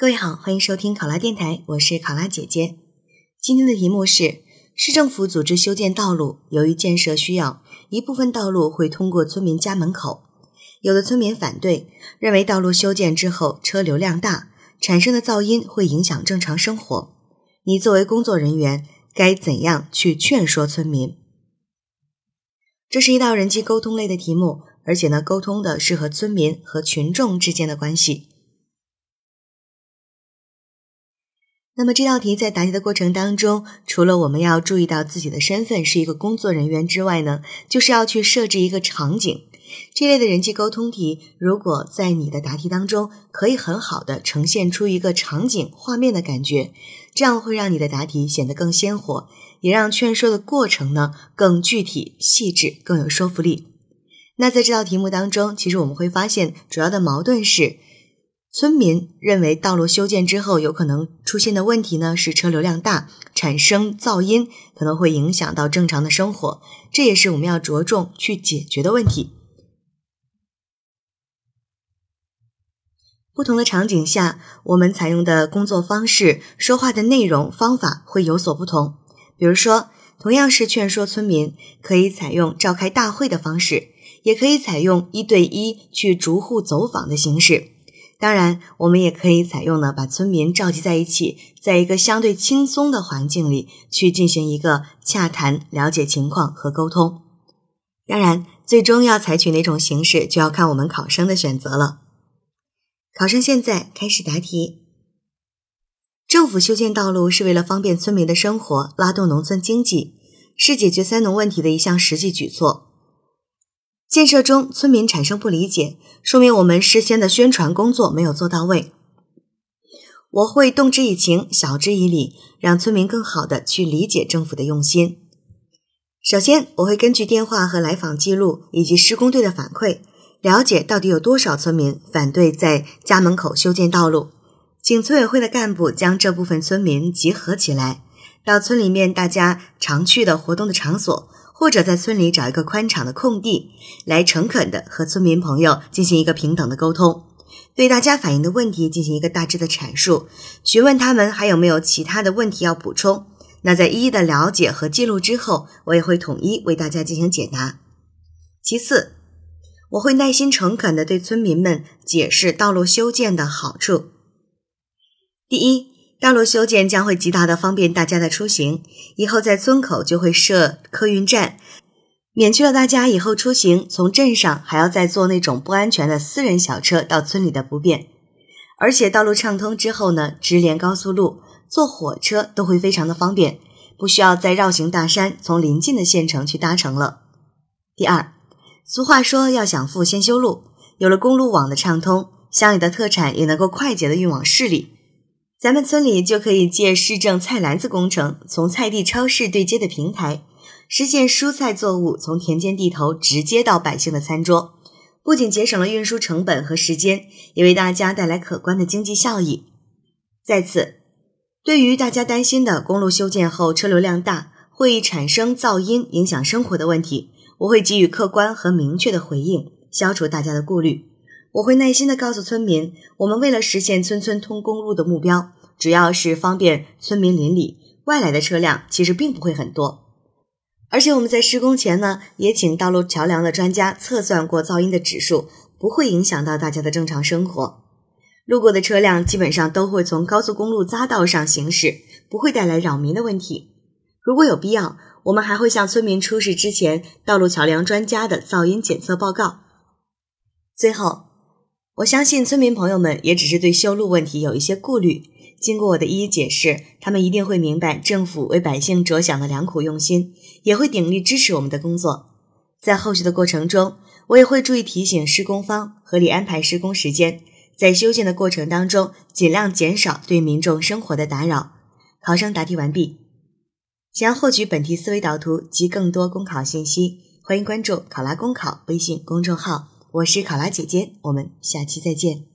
各位好，欢迎收听考拉电台，我是考拉姐姐。今天的题目是：市政府组织修建道路，由于建设需要，一部分道路会通过村民家门口。有的村民反对，认为道路修建之后车流量大，产生的噪音会影响正常生活。你作为工作人员，该怎样去劝说村民？这是一道人际沟通类的题目，而且呢，沟通的是和村民和群众之间的关系。那么这道题在答题的过程当中，除了我们要注意到自己的身份是一个工作人员之外呢，就是要去设置一个场景。这类的人际沟通题，如果在你的答题当中可以很好的呈现出一个场景画面的感觉，这样会让你的答题显得更鲜活，也让劝说的过程呢更具体细致，更有说服力。那在这道题目当中，其实我们会发现主要的矛盾是。村民认为，道路修建之后有可能出现的问题呢，是车流量大，产生噪音，可能会影响到正常的生活。这也是我们要着重去解决的问题。不同的场景下，我们采用的工作方式、说话的内容、方法会有所不同。比如说，同样是劝说村民，可以采用召开大会的方式，也可以采用一对一去逐户走访的形式。当然，我们也可以采用呢，把村民召集在一起，在一个相对轻松的环境里去进行一个洽谈、了解情况和沟通。当然，最终要采取哪种形式，就要看我们考生的选择了。考生现在开始答题。政府修建道路是为了方便村民的生活，拉动农村经济，是解决三农问题的一项实际举措。建设中，村民产生不理解，说明我们事先的宣传工作没有做到位。我会动之以情，晓之以理，让村民更好的去理解政府的用心。首先，我会根据电话和来访记录以及施工队的反馈，了解到底有多少村民反对在家门口修建道路，请村委会的干部将这部分村民集合起来，到村里面大家常去的活动的场所。或者在村里找一个宽敞的空地，来诚恳的和村民朋友进行一个平等的沟通，对大家反映的问题进行一个大致的阐述，询问他们还有没有其他的问题要补充。那在一一的了解和记录之后，我也会统一为大家进行解答。其次，我会耐心诚恳的对村民们解释道路修建的好处。第一。道路修建将会极大的方便大家的出行，以后在村口就会设客运站，免去了大家以后出行从镇上还要再坐那种不安全的私人小车到村里的不便。而且道路畅通之后呢，直连高速路，坐火车都会非常的方便，不需要再绕行大山，从临近的县城去搭乘了。第二，俗话说要想富先修路，有了公路网的畅通，乡里的特产也能够快捷的运往市里。咱们村里就可以借市政菜篮子工程，从菜地超市对接的平台，实现蔬菜作物从田间地头直接到百姓的餐桌，不仅节省了运输成本和时间，也为大家带来可观的经济效益。再次，对于大家担心的公路修建后车流量大，会产生噪音影响生活的问题，我会给予客观和明确的回应，消除大家的顾虑。我会耐心的告诉村民，我们为了实现村村通公路的目标，主要是方便村民邻里，外来的车辆其实并不会很多。而且我们在施工前呢，也请道路桥梁的专家测算过噪音的指数，不会影响到大家的正常生活。路过的车辆基本上都会从高速公路匝道上行驶，不会带来扰民的问题。如果有必要，我们还会向村民出示之前道路桥梁专家的噪音检测报告。最后。我相信村民朋友们也只是对修路问题有一些顾虑，经过我的一一解释，他们一定会明白政府为百姓着想的良苦用心，也会鼎力支持我们的工作。在后续的过程中，我也会注意提醒施工方合理安排施工时间，在修建的过程当中尽量减少对民众生活的打扰。考生答题完毕。想要获取本题思维导图及更多公考信息，欢迎关注“考拉公考”微信公众号。我是考拉姐姐，我们下期再见。